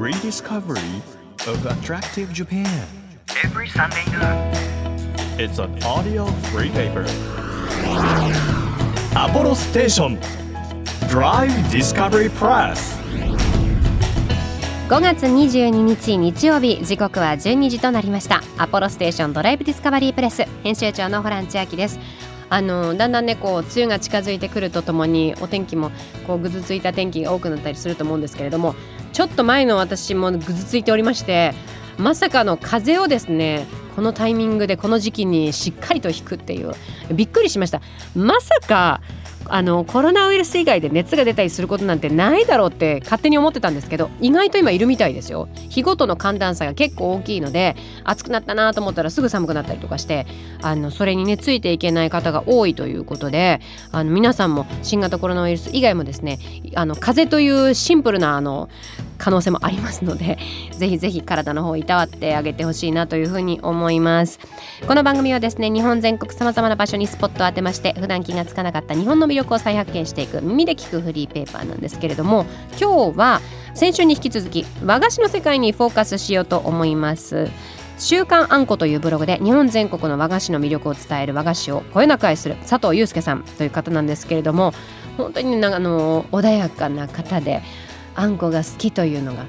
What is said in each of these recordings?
rediscovery of attractive Japan. every Sunday noon. It's an audio free paper. Apollo Station Drive Discovery Press. 5月22日日曜日時刻は12時となりましたアポロステーションドライブディスカバリープレス編集長のホラン千秋ですあのだんだんねこう梅雨が近づいてくるとともにお天気もこうぐずついた天気が多くなったりすると思うんですけれどもちょっと前の私もぐずついておりましてまさかの風邪をですねこのタイミングでこの時期にしっかりと引くっていうびっくりしました。まさかあのコロナウイルス以外で熱が出たりすることなんてないだろうって勝手に思ってたんですけど意外と今いるみたいですよ。日ごとの寒暖差が結構大きいので暑くなったなと思ったらすぐ寒くなったりとかしてあのそれにねついていけない方が多いということであの皆さんも新型コロナウイルス以外もですねあの風邪というシンプルなあの可能性もありますのでぜひぜひ体の方をいたわってあげてほしいなというふうに思います。この番組はですね日本全国さまざまな場所にスポットを当てまして普段気がつかなかった日本の魅力を再発見していく耳で聞くフリーペーパーなんですけれども今日は先週に引き続き和菓子の世界にフォーカスしようと思います。週刊あんこというブログで日本全国の和菓子の魅力を伝える和菓子をこよなく愛する佐藤祐介さんという方なんですけれども本当にねあの穏やかな方であんこが好きというのが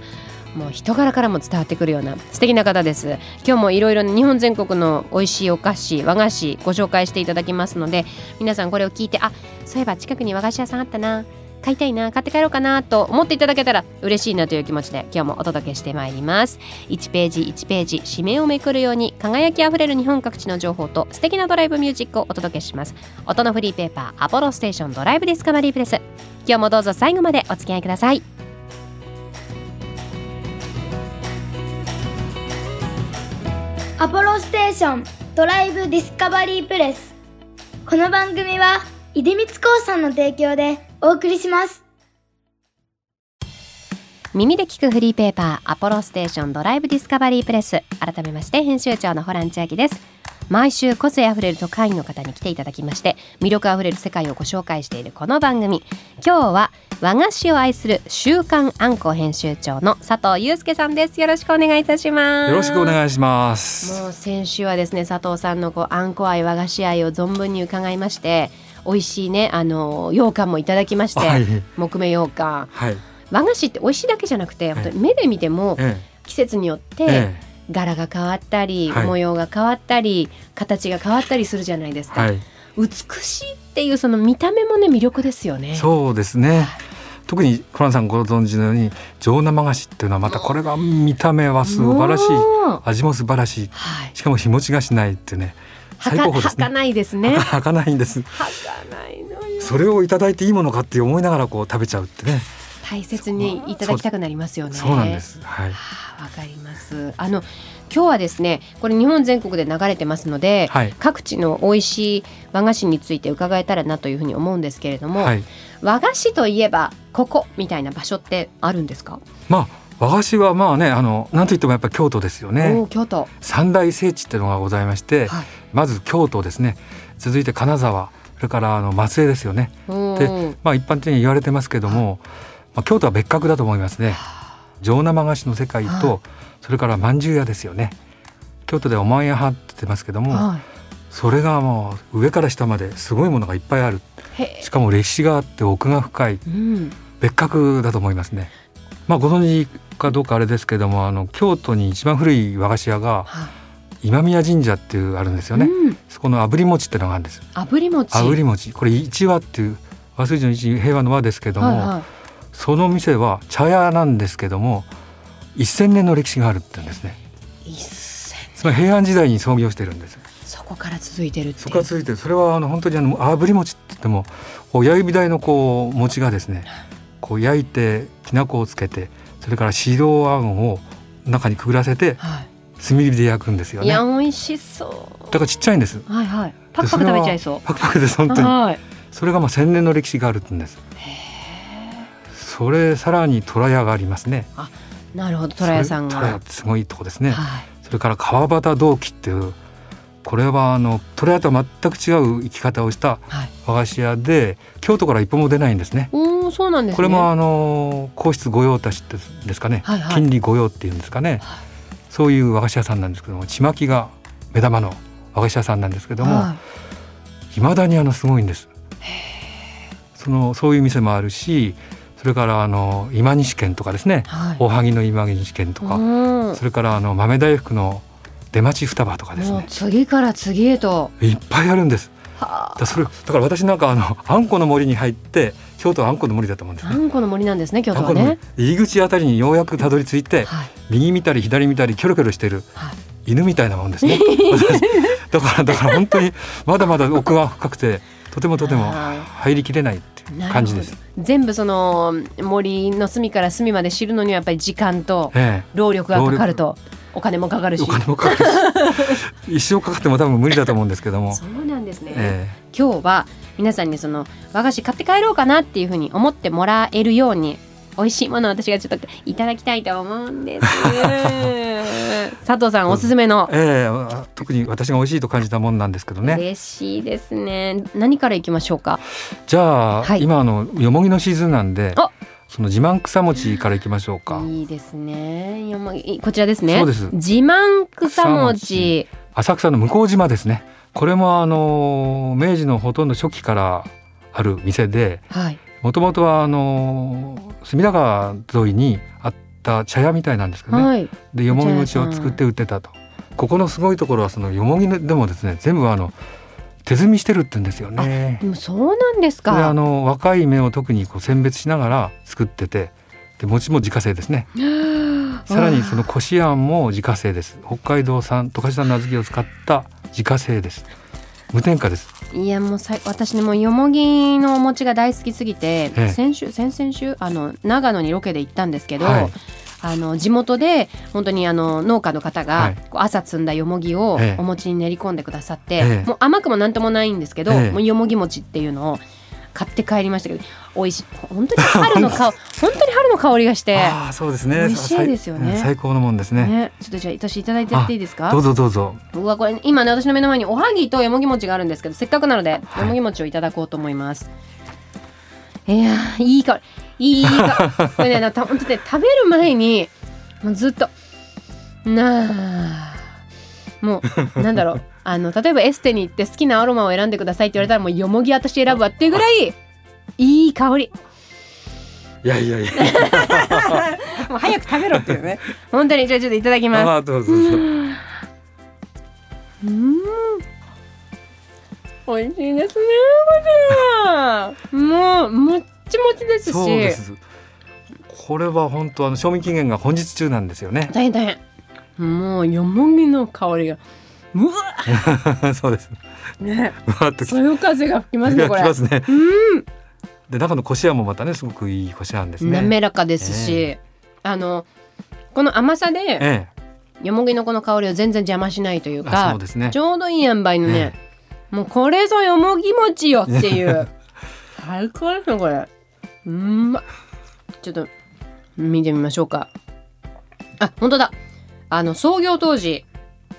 もう人柄からも伝わってくるような素敵な方です。今日もいろいろ日本全国の美味しいお菓子和菓子ご紹介していただきますので皆さんこれを聞いてあそういえば近くに和菓子屋さんあったな。買いたいな。買って帰ろうかなと思っていただけたら嬉しいなという気持ちで今日もお届けしてまいります。1ページ1ページ紙面をめくるように輝きあふれる日本各地の情報と素敵なドライブミュージックをお届けします。音のフリーペーパーアポロステーションドライブディスカバリープレス。今日もどうぞ最後までお付き合いください。アポロステーションドライブディスカバリープレス。この番組は出光興産の提供でお送りします。耳で聞くフリーペーパーアポロステーションドライブディスカバリープレス。改めまして編集長のホラン千秋です。毎週個性あふれる特派員の方に来ていただきまして魅力あふれる世界をご紹介しているこの番組。今日は和菓子を愛する週刊あんこ編集長の佐藤祐介さんです。よろしくお願いいたします。よろしくお願いします。もう先週はですね佐藤さんのこうあんこ愛和菓子愛を存分に伺いまして美味しいねあの羊羹もいただきまして、はい。木目羊羹。はい。和菓子って美味しいだけじゃなくて本当に目で見てもえ季節によっえてえ柄が変わったり、はい。模様が変わったり形が変わったりするじゃないですか、えはい。美しいっていうその見た目もね魅力ですよね。そうですね。特にコランさんご存知のように上生菓子っていうのはまたこれが見た目は素晴らしい味も素晴らしい。はい。しかも日持ちがしないってね最高峰ですね。ないですね。ははかないんです。かないのよ。それをいただいていいものかって思いながらこう食べちゃうってね大切にいただきたくなりますよね。そうなんです。はい。はあわかります。あの今日はですね、これ日本全国で流れてますので、はい。各地の美味しい和菓子について伺えたらなというふうに思うんですけれども、はい。和菓子といえばここみたいな場所ってあるんですか？まあ和菓子はまあねあのなんといってもやっぱ京都ですよおね。お京都。三大聖地っていうのがございまして、はい。まず京都ですね。続いて金沢それからあの松江ですよね。うんでまあ一般的に言われてますけども、まあ、京都は別格だと思いますね上生菓子の世界はいとそれから饅頭屋ですよね京都ではおまんや派って言ってますけどもはそれがもう上から下まですごいものがいっぱいあるしかも歴史があって奥が深いえ。うん。別格だと思いますねまあご存知かどうかあれですけどもあの京都に一番古い和菓子屋がはい。今宮神社っていうあるんですよね、うん。そこの炙り餅ってのがあるんです炙り餅。炙り餅これ一和っていう和水の一平和の和ですけども、はいはい。その店は茶屋なんですけども1000年の歴史があるって言うんですね。つまり平安時代に創業してるんですそこから続いてる。そこが続いてるそれはあの本当にあの炙り餅って言ってもこう焼き火台のこう餅がですねこう焼いてきな粉をつけてそれから白あんを中にくぐらせては炭火で焼くんですよい。いねだや美味しそう。からちっちゃいんですはいはい。パクパク食べちゃいそう。パクパクです本当にはい。それがまあ千年の歴史があるって言うんですそれさらに虎屋がありますね。なるほど。虎屋さんが。すごいとこですね、はい。それから川端銅器っていうこれはあの虎屋とは全く違う生き方をしたはい。和菓子屋で京都から一歩も出ないんですね。おお、ーそうなんですね。これもあの皇室御用達ってですかね、はいはい。金利御用っていうんですかね、そういう和菓子屋さんなんですけどもちまきが目玉の和菓子屋さんなんですけども、はい。まだにあのすごいんです。そのそういう店もあるしそれからあの今西県とかですねはい。おはぎの今西県とか、うん。それからあの豆大福の出町双葉とかですもうね次から次へと。いっぱいあるんです。はだそれだから私なんかあのあんこの森に入って京都はあんこの森だと思うんですね。あんこの森なんですね京都はね。入り口あたりにようやくたどり着いてはい。右見たり左見たりキョロキョロしてるはい。犬みたいなもんですね。私。だからだから本当にまだまだ奥が深くてとてもとてもはい。入りきれないっていう感じです。全部その森の隅から隅まで知るのにはやっぱり時間とえ労力がかかるとお金もかかるえ、し。お金もかかるし。一生かかっても多分無理だと思うんですけども。そうなんですね、え。今日は皆さんにその和菓子買って帰ろうかなっていうふうに思ってもらえるように美味しいものを私がちょっといただきたいと思うんです。佐藤さんおすすめの。えええ特に私が美味しいと感じたもんなんですけどね。嬉しいですね。何からいきましょうか？じゃあ、はい。今あのよもぎのシーズンなんであ！その自慢草餅からいきましょうか。いいですね。よもぎこちらですね。そうです。自慢草餅。浅草の向島ですね。これもあの明治のほとんど初期からある店で、はいもともとはあの隅田川沿いにあった茶屋みたいなんですけどね。はいでよもぎ餅を作って売ってたと。ここのすごいところはそのよもぎでもですね全部あの手摘みしてるって言うんですよね。でもそうなんですであかの若い芽を特にこう選別しながら作っててで餅も自家製ですね。さらにそのこしあんも自家製です。北海道産十勝産の小豆を使った自家製です。無添加です。いやもうさい私ねもうよもぎのお餅が大好きすぎて、ええ。先週先々週あの長野にロケで行ったんですけど、はい。あの地元で本当にあの農家の方が、朝摘んだよもぎをええ。お餅に練り込んでくださって、ええ。もう甘くもなんともないんですけど、ええ。もうよもぎ餅っていうのを買って帰りましたけど美味しい本当に春の香 本当に春の香りがして。ああそうですね。美味しいですよね最高のもんですね。ね、ちょっとじゃあ私いただいてやっていいですか？どうぞどうぞ。うわこれ今ね私の目の前におはぎとよもぎ餅があるんですけどせっかくなので、はいよもぎ餅をいただこうと思いますいやーいい香りいい香り これね本当ね食べる前にもうずっとなあもうなんだろうあの例えばエステに行って好きなアロマを選んでくださいって言われたらもうよもぎ私選ぶわっていうぐらいいい香りいやいやいや。もう早く食べろっていうね本当にじゃあちょっといただきますああどうぞどうん。美味しいですね。もう、もっちもちですし。そうです。これは本当あの賞味期限が本日中なんですよね。大変大変。もう、よもぎの香りが。うわ、そうです。ね、わーっときそよ風が吹きますね、これ。きますね。うん、で中のこしあんもまたねすごくいいこしあんですね。滑らかですし、えあの。この甘さで、ええ。よもぎのこの香りを全然邪魔しないというあかそう。ですねち。ょうどいい塩梅のね、もうこれぞよもぎ餅よっていう 最高ですねこれうんまちょっと見てみましょうかあ本当だあの創業当時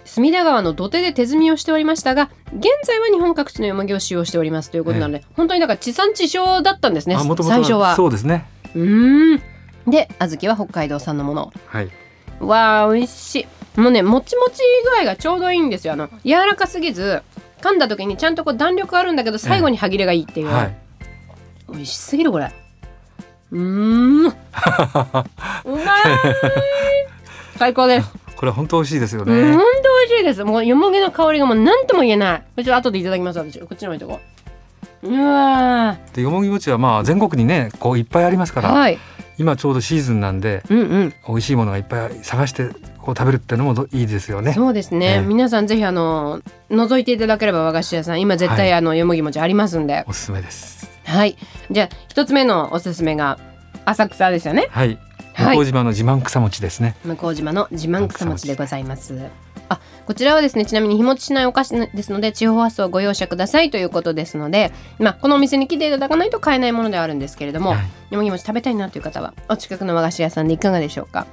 隅田川の土手で手摘みをしておりましたが現在は日本各地のよもぎを使用しておりますということなので、本当にだから地産地消だったんですね。最初は。そうですね。うーん。で小豆は北海道産のもの。はい。わあ美味しい。もうねもちもち具合がちょうどいいんですよ。あの柔らかすぎず噛んだ時にちゃんとこう弾力あるんだけど最後に歯切れがいいっていう、はい。美味しすぎるこれ。うーん。うまい。最高です、これ本当美味しいですようん、ね。ほ。んしいですもうよもぎの香りがもう何とも言えないちょっと後でいただきます私こっちの置いとこううわでよもぎ餅はまあ全国にねこういっぱいありますから、ーはい今ちょうどシーズンなんでうんうん美味しいものがいっぱい探してこう食べるってのもどいいですよね。そうですね、ええ皆さんぜひあの覗いていただければ和菓子屋さん今絶対はいあのよもぎ餅ありますんで、おすすめです。はい。じゃあ一つ目のおすすめが浅草ですよね。はい。はい向島の自慢草餅ですね。向島の自慢草餅でございます。あ、こちらはですね、ちなみに日持ちしないお菓子ですので、地方発送ご容赦くださいということですので、まあこのお店に来ていただかないと買えないものではあるんですけれども、はいよもぎ餅食べたいなという方はお近くの和菓子屋さんでいかがでしょうか？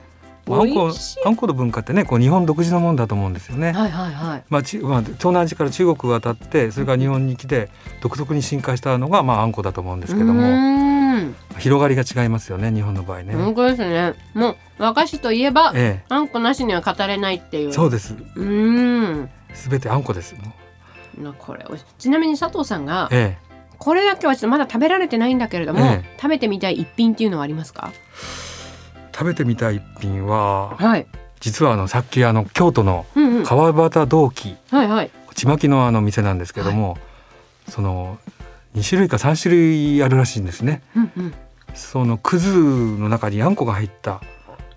あんこあんこの文化ってねこう日本独自のもんだと思うんですよね。はいはいはい。まあ、ちまあ、東南アジアから中国渡ってそれから日本に来て独特に進化したのが、まあ、あんこだと思うんですけどうも広がりが違いますよね日本の場合ね、本当ですね。もう和菓子といえばえあんこなしには語れないっていう。え、そうです。うーん。すべてあんこですもこれちなみに佐藤さんがえこれだけはちょっとまだ食べられてないんだけれども、ええ。食べてみたい一品っていうのはありますか？え、食べてみたい一品ははい、実はあのさっきあの京都のうんうん、川端銅器はいはい。ちまきのあの店なんですけども、その2種類か3種類あるらしいんですね。うんうんそのくずの中にあんこが入った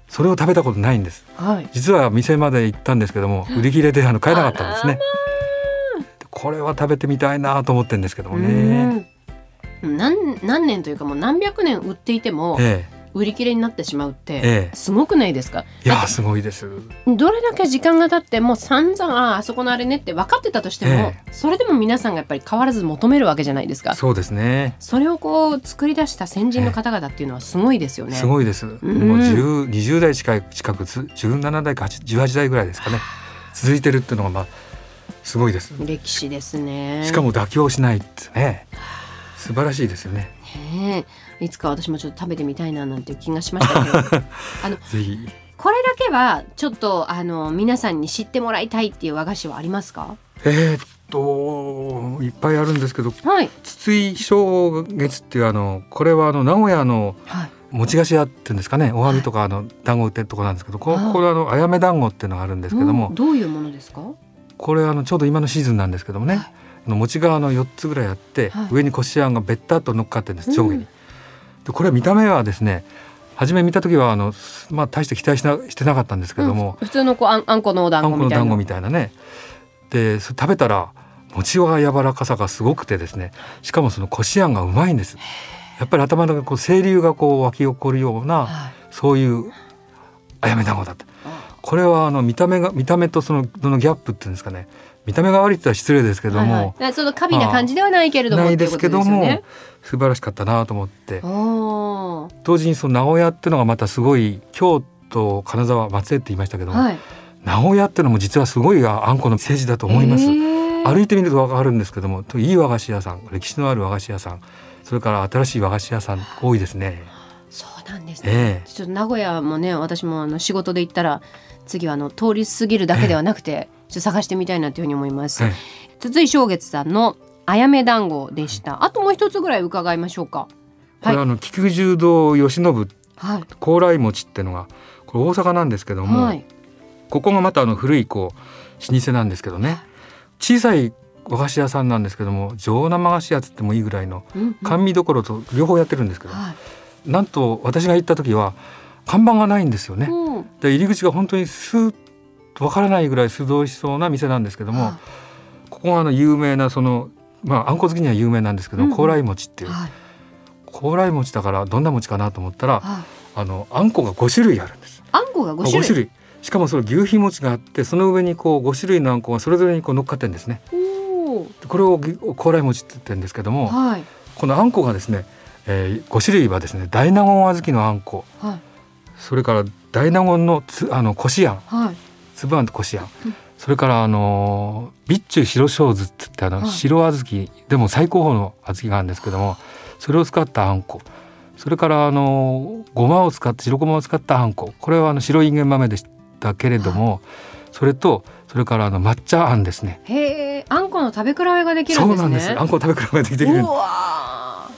それを食べたことないんです。はい。実は店まで行ったんですけども売り切れであの買えなかったんですね。でこれは食べてみたいなと思ってるんですけどもね。うん。何何年というかもう何百年売っていてもえ売り切れになってしまうってええ。えすごくないですか？いやすごいです。どれだけ時間が経っても散々あああそこのあれねって分かってたとしても、えそれでも皆さんがやっぱり変わらず求めるわけじゃないですか。そうですね。それをこう作り出した先人の方々っていうのはすごいですよね。すごいです、もう10 20代近い近くつ17代か8 18代ぐらいですかね。続いてるっていうのがまあすごいです。歴史ですね。しかも妥協しないってね素晴らしいですよね。ねえいつか私もちょっと食べてみたいななんていう気がしましたけど。あのぜひ。これだけはちょっとあの皆さんに知ってもらいたいっていう和菓子はありますか？えーっといっぱいあるんですけどはい。筒井正月っていうあのこれはあの名古屋のはい。餅菓子屋っていうんですかねおはみとかあの団子売ってるところなんですけどこはい。これあのあやめ団子っていうのがあるんですけどもうんどういうものですか？これあのちょうど今のシーズンなんですけどもね、はの餅があの4つぐらいあって、はい。上にこしあんがべったっと乗っかってるんですうん。上下に。でこれは見た目はですね初め見た時はあのまあ大して期待しなしてなかったんですけども、うん。普通のこうあんあんこのお団あん子みたいな。この団子みたいなね。で食べたら餅は柔らかさがすごくてですねしかもそのこしあんがうまいんです。やっぱり頭の中にこう清流がこう湧き起こるようなはい。そういうあやめ団子だった。これはあの見た目が見た目とそのそのギャップっていうんですかね見た目が悪いって言ったら失礼ですけども、はいはいその過敏な感じではないけれどもないですけども、ね。素晴らしかったなと思って同時にその名古屋っていうのがまたすごい京都金沢松江って言いましたけども、はい。名古屋っていうのも実はすごいあんこの政治だと思います。へー歩いてみると分かるんですけどもといい和菓子屋さん歴史のある和菓子屋さんそれから新しい和菓子屋さん多いですね。そうなんですね。ええちょっと名古屋もね私もあの仕事で行ったら次はあの通り過ぎるだけではなくて、ちょっと探してみたいなというふうに思います。はい筒井正月さんのあやめ団子でした。あともう一つぐらい伺いましょうか。これ、はいあの菊十堂慶喜はい。高麗餅っていうのがこれ大阪なんですけども、はい。ここがまたあの古いこう老舗なんですけどね小さい和菓子屋さんなんですけども上生菓子屋つってもいいぐらいの甘味どころと両方やってるんですけど、はい。なんと私が行った時は看板がないんですよね。うんで入り口が本当にスーッとわからないぐらい素通りしそうな店なんですけども、はここがあの有名なそのまああんこ好きには有名なんですけど、うんうん高麗餅っていう、はい。高麗餅だからどんな餅かなと思ったら、はい。あのあんこが5種類あるんです。あんこが五種類。5種類しかもその牛皮餅があってその上にこう5種類のあんこがそれぞれにこう乗っかってるんですね。おーこれをぎ高麗餅って言ってるんですけども、はい。このあんこがですね、えー、5種類はですね大納言小豆のあんこはい。それから大納言のつあのこしあんはい。粒あんとこしあん、うんそれからあのー備中白小豆って言ってあの、はい。白小豆でも最高峰の小豆があるんですけどもそれを使ったあんこ。それからあのーごまを使って白ごまを使ったあんこ。これはあの白いんげん豆でしたけれども、それとそれからあの抹茶あんですね。へえ、あんこの食べ比べができるんですね。そうなんです。あんこを食べ比べができてる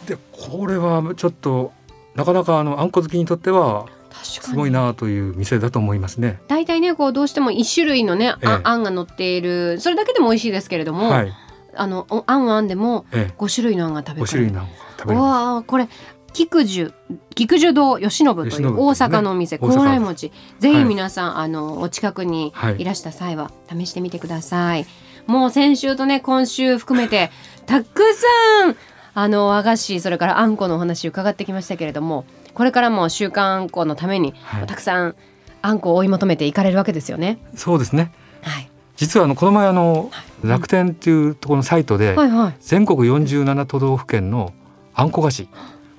でこれはちょっとなかなかあのあんこ好きにとってはすごいなという店だと思いますね。大体ねこうどうしても一種類のね、あええ。あんが乗っているそれだけでも美味しいですけれども、はい、あのおあんはあんでもええ、5種類のあんが食べ5種類のあん食べわあこれ菊寿菊寿堂慶喜という大阪のお店大阪高麗餅ぜひはい。皆さん、あのお近くにはい。いらした際は試してみてください、もう先週とね今週含めてたくさんあの和菓子それからあんこのお話伺ってきましたけれどもこれからも週刊あんこのために、はいたくさんあんこを追い求めていかれるわけですよね。す。そうですね。はい、実はあのこの前あのい楽天っていうところのサイトではいはい全国47都道府県のあんこ菓子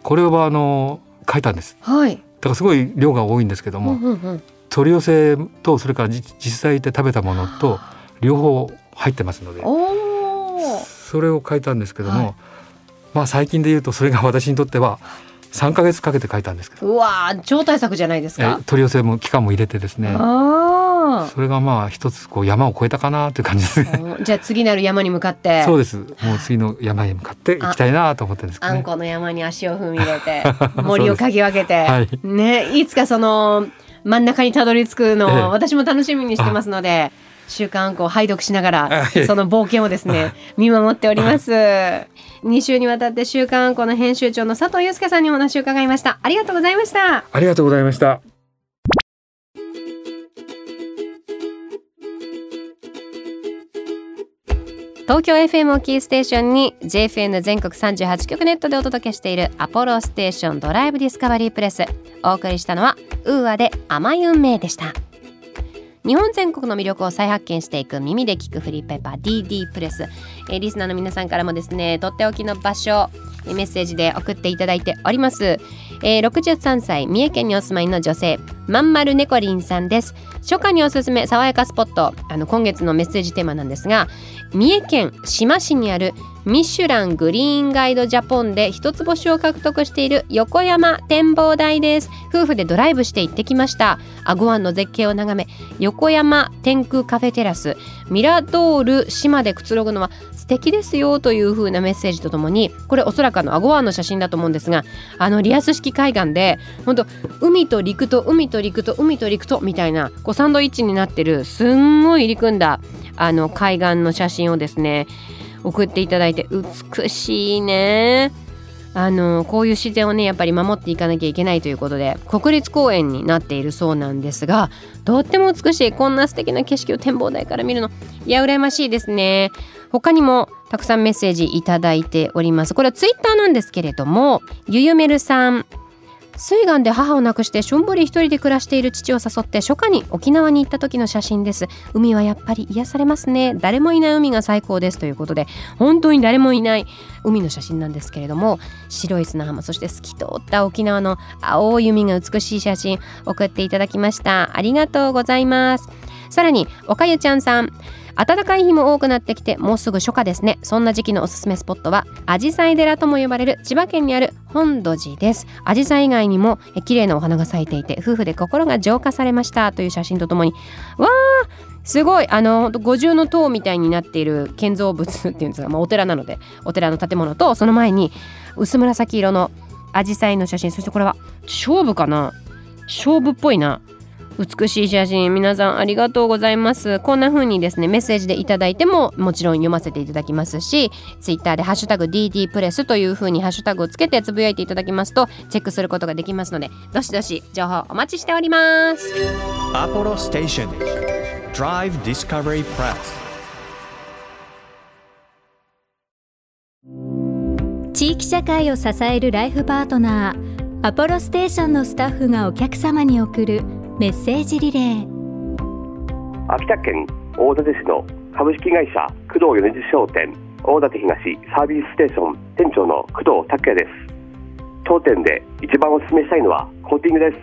これをあの書いたんです。はい。だからすごい量が多いんですけども、うんうんうん取り寄せとそれからじ実際行って食べたものと両方入ってますので。それを書いたんですけども、はいまあ最近で言うとそれが私にとっては3ヶ月かけて書いたんですけど、うわー超大作じゃないですえか。取り寄せも期間も入れてですねあそれがまあ一つこう山を越えたかなという感じですね。あ。じゃあ次なる山に向かって。そうです。もう次の山へ向かって行きたいなと思ってるんですけどね。あんこの山に足を踏み入れて 森をかき分けて、はいねいつかその真ん中にたどり着くのを、ええ私も楽しみにしてますので週刊あんこを拝読しながらはいその冒険をですね見守っております。2週にわたって週刊あんこの編集長の佐藤祐介さんにお話を伺いました。ありがとうございました。ありがとうございました。東京 FM をキーステーションに JFN 全国38局ネットでお届けしている apollostation Drive Discovery PRESS お送りしたのは UA で甘い運命でした日本全国の魅力を再発見していく耳で聞くフリーペーパー DD プレス、えーリスナーの皆さんからもですねとっておきの場所メッセージで送っていただいております、えー63歳三重県にお住まいの女性まんまるねこりんさんです。初夏におすすめ爽やかスポットあの今月のメッセージテーマなんですが三重県志摩市にあるミシュラングリーンガイドジャポンで一つ星を獲得している横山展望台です。夫婦でドライブして行ってきました。アゴ湾の絶景を眺め横山天空カフェテラスミラドール島でくつろぐのは素敵ですよという風なメッセージとともにこれおそらくあのアゴ湾の写真だと思うんですがあのリアス式海岸で本当海と陸と海と陸と海と陸とみたいなこうサンドイッチになってるすんごい入り組んだあの海岸の写真をですね送っていただいて美しいね。あのこういう自然をねやっぱり守っていかなきゃいけないということで国立公園になっているそうなんですがとっても美しいこんな素敵な景色を展望台から見るのいや羨ましいですね。他にもたくさんメッセージいただいております。これはツイッターなんですけれどもゆゆめるさん。水岸で母を亡くしてしょんぼり一人で暮らしている父を誘って初夏に沖縄に行った時の写真です。海はやっぱり癒されますね。誰もいない海が最高です。ということで本当に誰もいない海の写真なんですけれども白い砂浜そして透き通った沖縄の青い海が美しい写真送っていただきました。ありがとうございます。さらにおかゆちゃんさん。暖かい日も多くなってきてもうすぐ初夏ですね。そんな時期のおすすめスポットは紫陽花寺とも呼ばれる千葉県にある本土寺です。紫陽花以外にもえ綺麗なお花が咲いていて夫婦で心が浄化されましたという写真とともに。わーすごい。あの五重の塔みたいになっている建造物っていうんですか、まあ、お寺なのでお寺の建物とその前に薄紫色の紫陽花の写真そしてこれは勝負かな？勝負っぽいな。美しい写真皆さんありがとうございます。こんな風にですねメッセージでいただいてももちろん読ませていただきますしツイッターでハッシュタグ DD プレスという風にハッシュタグをつけてつぶやいていただきますとチェックすることができますのでどしどし情報お待ちしております。Apollo Station Drive Discovery Press. 地域社会を支えるライフパートナーアポロステーションのスタッフがお客様に送るメッセージリレー。秋田県大館市の株式会社工藤米津商店大館東サービスステーション店長の工藤拓也です。当店で一番お勧めしたいのはコーティングです。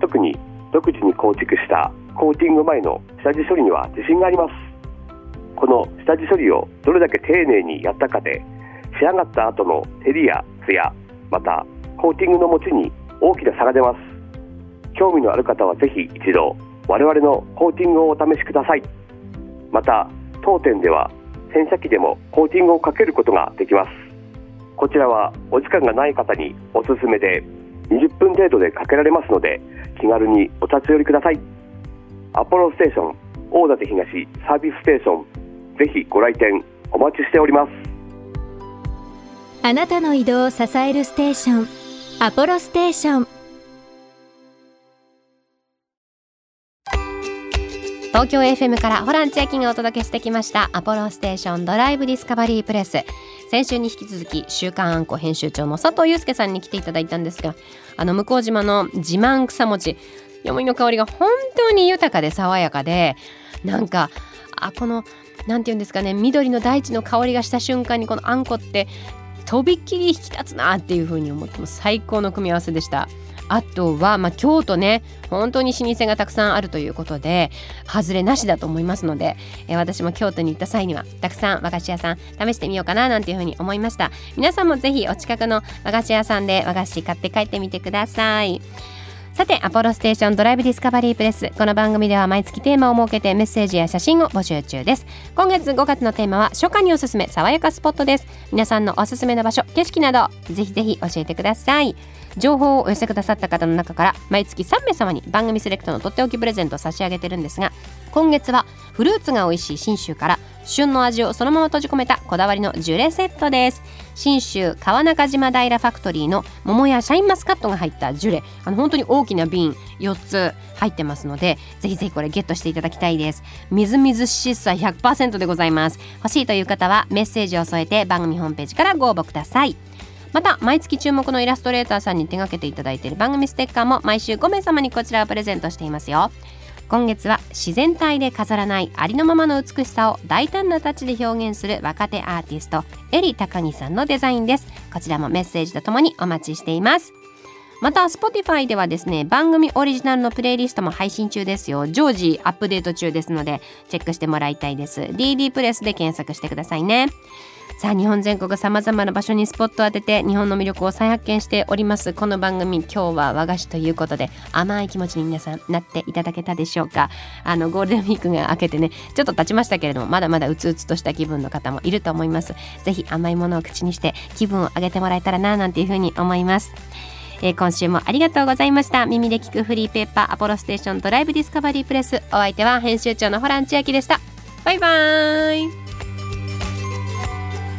特に独自に構築したコーティング前の下地処理には自信があります。この下地処理をどれだけ丁寧にやったかで仕上がった後の照りやツヤまたコーティングの持ちに大きな差が出ます。興味のある方はぜひ一度我々のコーティングをお試しください。また当店では洗車機でもコーティングをかけることができます。こちらはお時間がない方におすすめで20分程度でかけられますので気軽にお立ち寄りください。アポロステーション大館東サービスステーションぜひご来店お待ちしております。あなたの移動を支えるステーションアポロステーション。東京 FM からホラン千秋がお届けしてきましたアポロステーションドライブディスカバリープレス。先週に引き続き週刊あんこ編集長の佐藤祐介さんに来ていただいたんですがあの向島の自慢草餅よもぎの香りが本当に豊かで爽やかでなんかあこのなんていうんですかね緑の大地の香りがした瞬間にこのあんこってとびっきり引き立つなっていう風に思っても最高の組み合わせでした。あとは、まあ、京都ね本当に老舗がたくさんあるということで外れなしだと思いますので、え、私も京都に行った際にはたくさん和菓子屋さん試してみようかななんていうふうに思いました。皆さんもぜひお近くの和菓子屋さんで和菓子買って帰ってみてください。さてアポロステーションドライブディスカバリープレス。この番組では毎月テーマを設けてメッセージや写真を募集中です。今月5月のテーマは初夏におすすめ爽やかスポットです。皆さんのおすすめの場所景色などぜひぜひ教えてください。情報をお寄せくださった方の中から毎月3名様に番組セレクトのとっておきプレゼントを差し上げてるんですが今月はフルーツが美味しい信州から旬の味をそのまま閉じ込めたこだわりのジュレセットです。信州川中島平ファクトリーの桃やシャインマスカットが入ったジュレ。あの本当に大きな瓶4つ入ってますのでぜひぜひこれゲットしていただきたいです。みずみずしさ100%でございます。欲しいという方はメッセージを添えて番組ホームページからご応募ください。また毎月注目のイラストレーターさんに手掛けていただいている番組ステッカーも毎週5名様にこちらをプレゼントしていますよ。今月は自然体で飾らないありのままの美しさを大胆なタッチで表現する若手アーティストエリ高木さんのデザインです。こちらもメッセージとともにお待ちしています。また Spotify ではですね番組オリジナルのプレイリストも配信中ですよ。常時アップデート中ですのでチェックしてもらいたいです。DD プレスで検索してくださいね。さあ日本全国さまざまな場所にスポットを当てて日本の魅力を再発見しております。この番組今日は和菓子ということで甘い気持ちに皆さんなっていただけたでしょうか？あのゴールデンウィークが明けてねちょっと経ちましたけれどもまだまだうつうつとした気分の方もいると思います。ぜひ甘いものを口にして気分を上げてもらえたらななんていうふうに思います。えー、今週もありがとうございました。耳で聞くフリーペーパーアポロステーションドライブディスカバリープレス。お相手は編集長のホラン千秋でした。バイバーイ。